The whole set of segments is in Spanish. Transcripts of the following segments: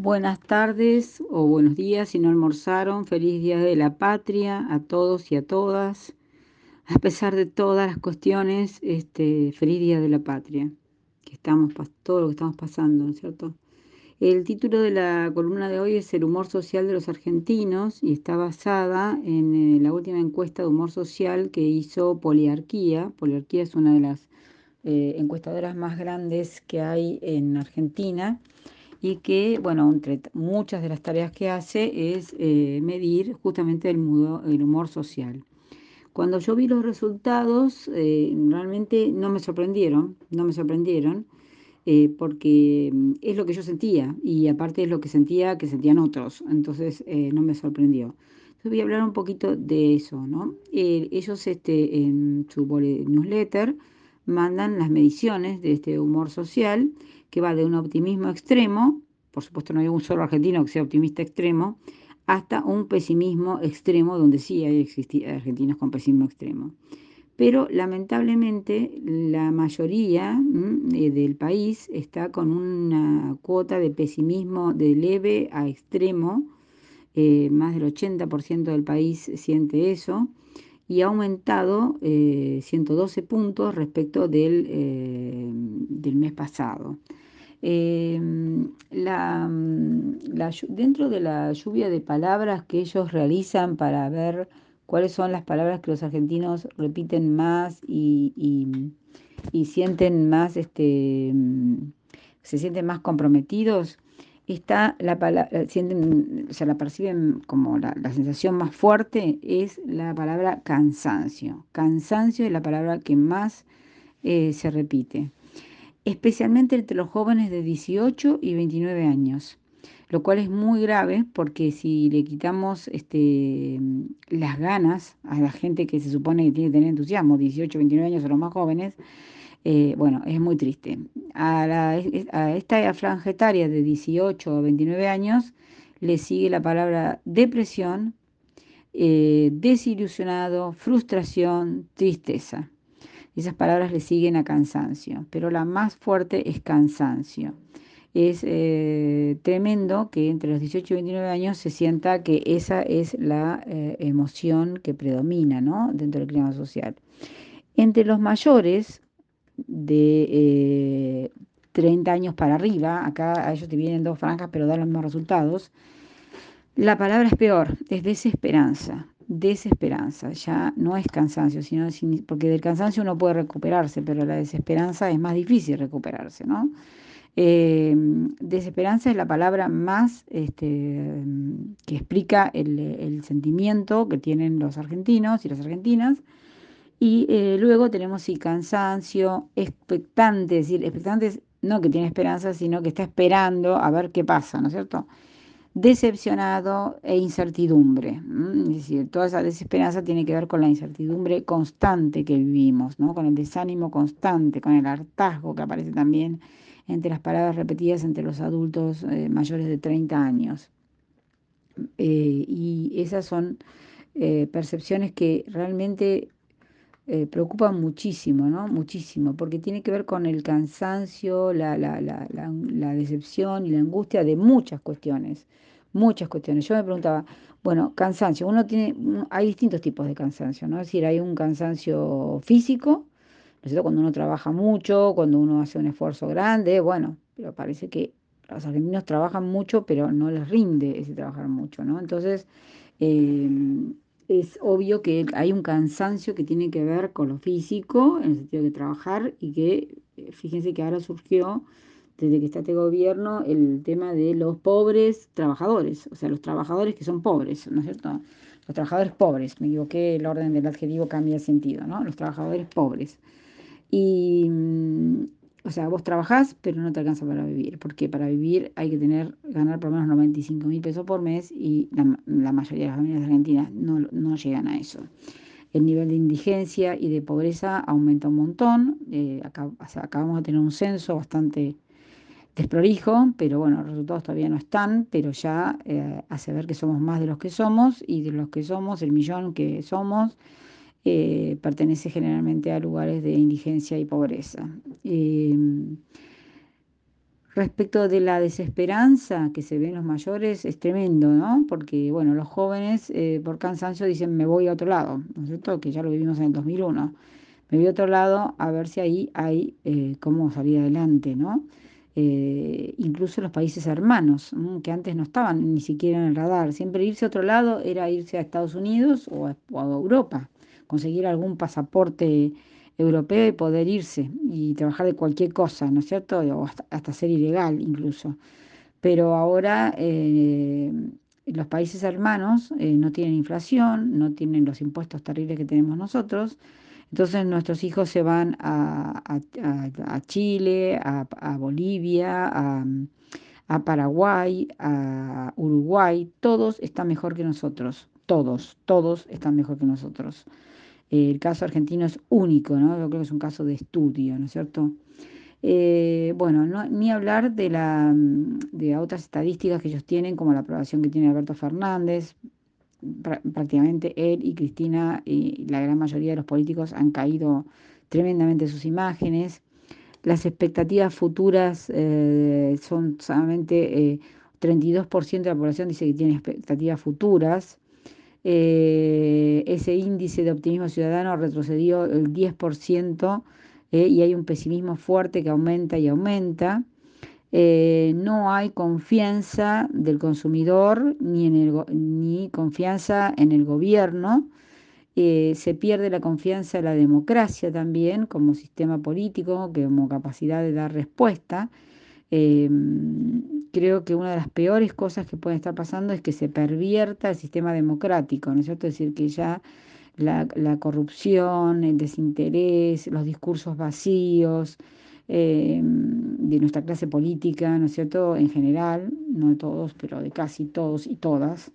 Buenas tardes o buenos días si no almorzaron. Feliz Día de la Patria a todos y a todas. A pesar de todas las cuestiones, este, feliz Día de la Patria. Que estamos todo lo que estamos pasando, ¿no es cierto? El título de la columna de hoy es El humor social de los argentinos y está basada en eh, la última encuesta de humor social que hizo Poliarquía. Poliarquía es una de las eh, encuestadoras más grandes que hay en Argentina y que, bueno, entre muchas de las tareas que hace es eh, medir justamente el, el, humor social. Cuando yo vi los resultados, eh, realmente no me sorprendieron, no me sorprendieron, eh, porque mm, es lo que yo sentía y aparte es lo que sentía que sentían otros, entonces no me sorprendió. Voy a hablar un poquito de eso, ¿no? ellos este, en su newsletter mandan las mediciones de este humor social que va de un optimismo extremo, por supuesto no hay un solo argentino que sea optimista extremo, hasta un pesimismo extremo, donde sí hay argentinos con pesimismo extremo. Pero lamentablemente la mayoría eh, del país está con una cuota de pesimismo de leve a extremo, eh, más del 80% del país siente eso, y ha aumentado 112 eh, puntos respecto del, del mes pasado. La, dentro de la lluvia de palabras que ellos realizan para ver cuáles son las palabras que los argentinos repiten más y, sienten más, este, se sienten más comprometidos, está la palabra, sienten, o sea, la perciben como la, la, sensación más fuerte es la palabra cansancio. Cansancio es la palabra que más eh, se repite especialmente entre los jóvenes de 18 y 29 años, lo cual es muy grave porque si le quitamos este, las ganas a la gente que se supone que tiene que tener entusiasmo, 18, 29 años o los más jóvenes, eh, bueno, es muy triste. A, esta franja etaria de 18 o 29 años le sigue la palabra depresión, eh, desilusionado, frustración, tristeza. Esas palabras le siguen a cansancio, pero la más fuerte es cansancio. Es eh, tremendo que entre los 18 y 29 años se sienta que esa es la eh, emoción que predomina ¿no? dentro del clima social. Entre los mayores de 30 eh, años para arriba, acá a ellos te vienen dos franjas pero dan los mismos resultados, la palabra es peor, es desesperanza desesperanza, ya no es cansancio, sino porque del cansancio uno puede recuperarse, pero la desesperanza es más difícil recuperarse, ¿no? Eh, desesperanza es la palabra más este, que explica el, sentimiento que tienen los argentinos y las argentinas. Y eh, luego tenemos sí, cansancio, expectante, es decir, expectante no que tiene esperanza, sino que está esperando a ver qué pasa, ¿no es cierto? Decepcionado e incertidumbre. Es decir, toda esa desesperanza tiene que ver con la incertidumbre constante que vivimos, ¿no? con el desánimo constante, con el hartazgo que aparece también entre las palabras repetidas entre los adultos eh, mayores de 30 años. Eh, y esas son eh, percepciones que realmente preocupan muchísimo, ¿no? Muchísimo, porque tiene que ver con el cansancio, la, la, la, la decepción y la angustia de muchas cuestiones muchas cuestiones. Yo me preguntaba, bueno, cansancio, uno tiene, hay distintos tipos de cansancio, ¿no? Es decir, hay un cansancio físico, ¿no es cierto? Cuando uno trabaja mucho, cuando uno hace un esfuerzo grande, bueno, pero parece que los argentinos trabajan mucho, pero no les rinde ese trabajar mucho, ¿no? Entonces, em, es obvio que hay un cansancio que tiene que ver con lo físico, en el sentido de trabajar, y que, eh, fíjense que ahora surgió desde que está este gobierno el tema de los pobres trabajadores, o sea, los trabajadores que son pobres, ¿no es cierto? Los trabajadores pobres, me equivoqué, el orden del adjetivo cambia de sentido, ¿no? Los trabajadores pobres. Y, mm, o sea, vos trabajás, pero no te alcanza para vivir, porque para vivir hay que tener, ganar por lo menos 95 mil pesos por mes y la, mayoría de las familias argentinas no, no llegan a eso el nivel de indigencia y de pobreza aumenta un montón. Eh, acabamos de tener un censo bastante desprolijo, pero bueno, los resultados todavía no están, pero ya eh, hace ver que somos más de los que somos y de los que somos, el millón que somos, eh, pertenece generalmente a lugares de indigencia y pobreza. Em, Respecto de la desesperanza que se ve en los mayores, es tremendo, ¿no? Porque, bueno, los jóvenes eh, por cansancio dicen me voy a otro lado, ¿no es cierto? Que ya lo vivimos en el 2001. Me voy a otro lado a ver si ahí hay eh, cómo salir adelante, ¿no? Eh, incluso los países hermanos, que antes no estaban ni siquiera en el radar. Siempre irse a otro lado era irse a Estados Unidos o a, Europa, conseguir algún pasaporte europeo y poder irse y trabajar de cualquier cosa, ¿no es cierto? O hasta, ser ilegal incluso. Pero ahora eh, los países hermanos eh, no tienen inflación, no tienen los impuestos terribles que tenemos nosotros, entonces nuestros hijos se van a, Chile, a, Bolivia, a, Paraguay, a Uruguay, todos están mejor que nosotros, todos, todos están mejor que nosotros. El caso argentino es único, ¿no? Yo creo que es un caso de estudio, ¿no es cierto? Eh, bueno, ni hablar de, la, de otras estadísticas que ellos tienen, como la aprobación que tiene Alberto Fernández, prácticamente él y Cristina y la gran mayoría de los políticos han caído tremendamente sus imágenes. Las expectativas futuras eh, son solamente 32% eh, de la población dice que tiene expectativas futuras. Eh, ese índice de optimismo ciudadano retrocedió el 10% y hay un pesimismo fuerte que aumenta y aumenta. Eh, no hay confianza del consumidor ni, en el, ni confianza en el gobierno. Eh, se pierde la confianza en la democracia también como sistema político, como capacidad de dar respuesta. Em, creo que una de las peores cosas que puede estar pasando es que se pervierta el sistema democrático, ¿no es cierto? Es decir, que ya la, corrupción, el desinterés, los discursos vacíos, eh, de nuestra clase política, ¿no es cierto?, en general, no de todos, pero de casi todos y todas,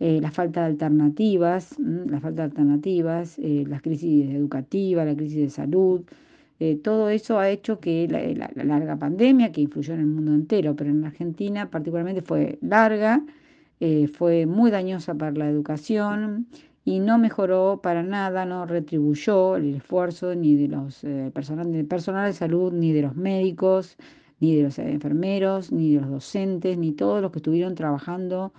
eh, la falta de alternativas, la falta de alternativas, eh, la crisis educativa, la crisis de salud, todo eso ha hecho que la, la, larga pandemia, que influyó en el mundo entero, pero en Argentina particularmente fue larga, fue muy dañosa para la educación, y no mejoró para nada, no retribuyó el esfuerzo ni de los eh, personal, personal de salud, ni de los médicos, ni de los enfermeros, ni de los docentes, ni todos los que estuvieron trabajando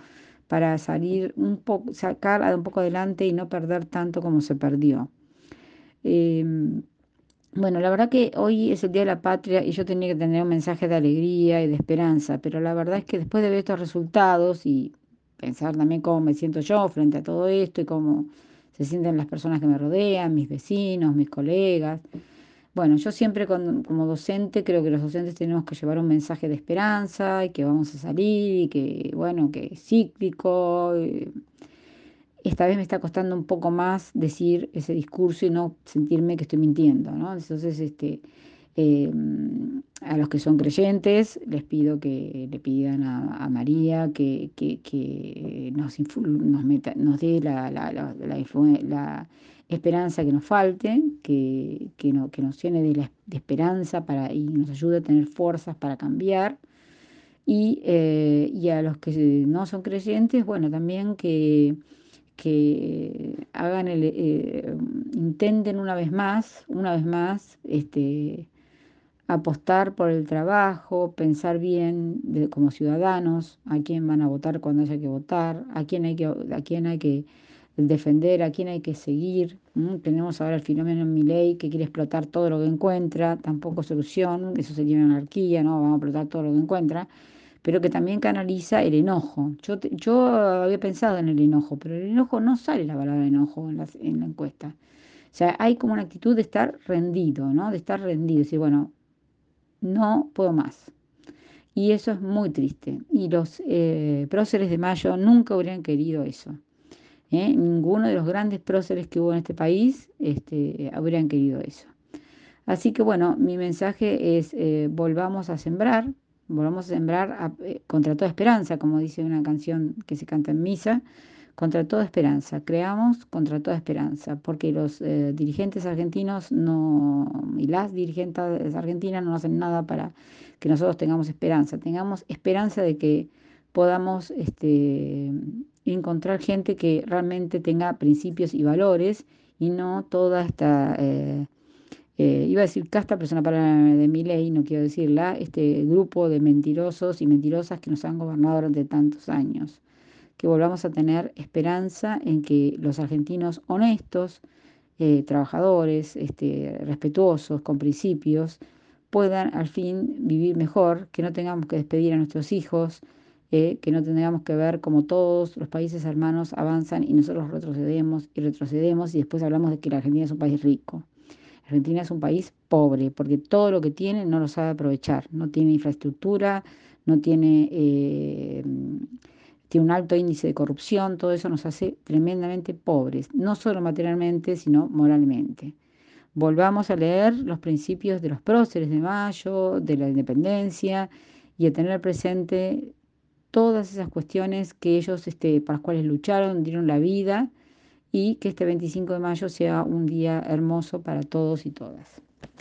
para salir un poco, sacar un poco adelante y no perder tanto como se perdió. Em, bueno, la verdad que hoy es el Día de la Patria y yo tenía que tener un mensaje de alegría y de esperanza, pero la verdad es que después de ver estos resultados y pensar también cómo me siento yo frente a todo esto y cómo se sienten las personas que me rodean, mis vecinos, mis colegas. Bueno, yo siempre como docente creo que los docentes tenemos que llevar un mensaje de esperanza y que vamos a salir y que, bueno, que es cíclico. Eh, esta vez me está costando un poco más decir ese discurso y no sentirme que estoy mintiendo. Entonces, este, Em, a los que son creyentes les pido que le pidan a, María que, nos, nos, dé la, la, esperanza que nos falte, que, no, que nos llene de, esperanza para, y nos ayude a tener fuerzas para cambiar. Y, eh, y a los que no son creyentes, bueno, también que, que hagan el, eh, intenten una vez más, una vez más, este, apostar por el trabajo, pensar bien como ciudadanos a quién van a votar cuando haya que votar, a quién hay que, a quién hay que defender, a quién hay que seguir. Tenemos ahora el fenómeno en mi ley que quiere explotar todo lo que encuentra, tampoco solución, eso sería una anarquía, ¿no? Vamos a explotar todo lo que encuentra, pero que también canaliza el enojo. Yo, había pensado en el enojo, pero el enojo no sale la palabra enojo en la, en la encuesta. O sea, hay como una actitud de estar rendido, ¿no? De estar rendido. Decir, bueno, no puedo más. Y eso es muy triste. Y los eh, próceres de Mayo nunca hubieran querido eso. ¿eh? Ninguno de los grandes próceres que hubo en este país este, habrían querido eso. Así que bueno, mi mensaje es eh, volvamos a sembrar, volvamos a sembrar contra toda esperanza, como dice una canción que se canta en misa, contra toda esperanza, creamos contra toda esperanza, porque los eh, dirigentes argentinos no, y las dirigentes argentinas no hacen nada para que nosotros tengamos esperanza, tengamos esperanza de que podamos este, encontrar gente que realmente tenga principios y valores y no toda esta, eh, eh, iba a decir casta, pero es una palabra de mi ley, no quiero decirla, este grupo de mentirosos y mentirosas que nos han gobernado durante tantos años. Que volvamos a tener esperanza en que los argentinos honestos, eh, trabajadores, este, respetuosos, con principios, puedan al fin vivir mejor, que no tengamos que despedir a nuestros hijos, eh, que no tengamos que ver como todos los países hermanos avanzan y nosotros retrocedemos y retrocedemos y después hablamos de que la Argentina es un país rico. Argentina es un país pobre porque todo lo que tiene no lo sabe aprovechar, no tiene infraestructura, no tiene, eh, tiene un alto índice de corrupción, todo eso nos hace tremendamente pobres, no solo materialmente, sino moralmente. Volvamos a leer los principios de los próceres de Mayo, de la independencia y a tener presente todas esas cuestiones que ellos, este, para las cuales lucharon, dieron la vida y que este 25 de mayo sea un día hermoso para todos y todas.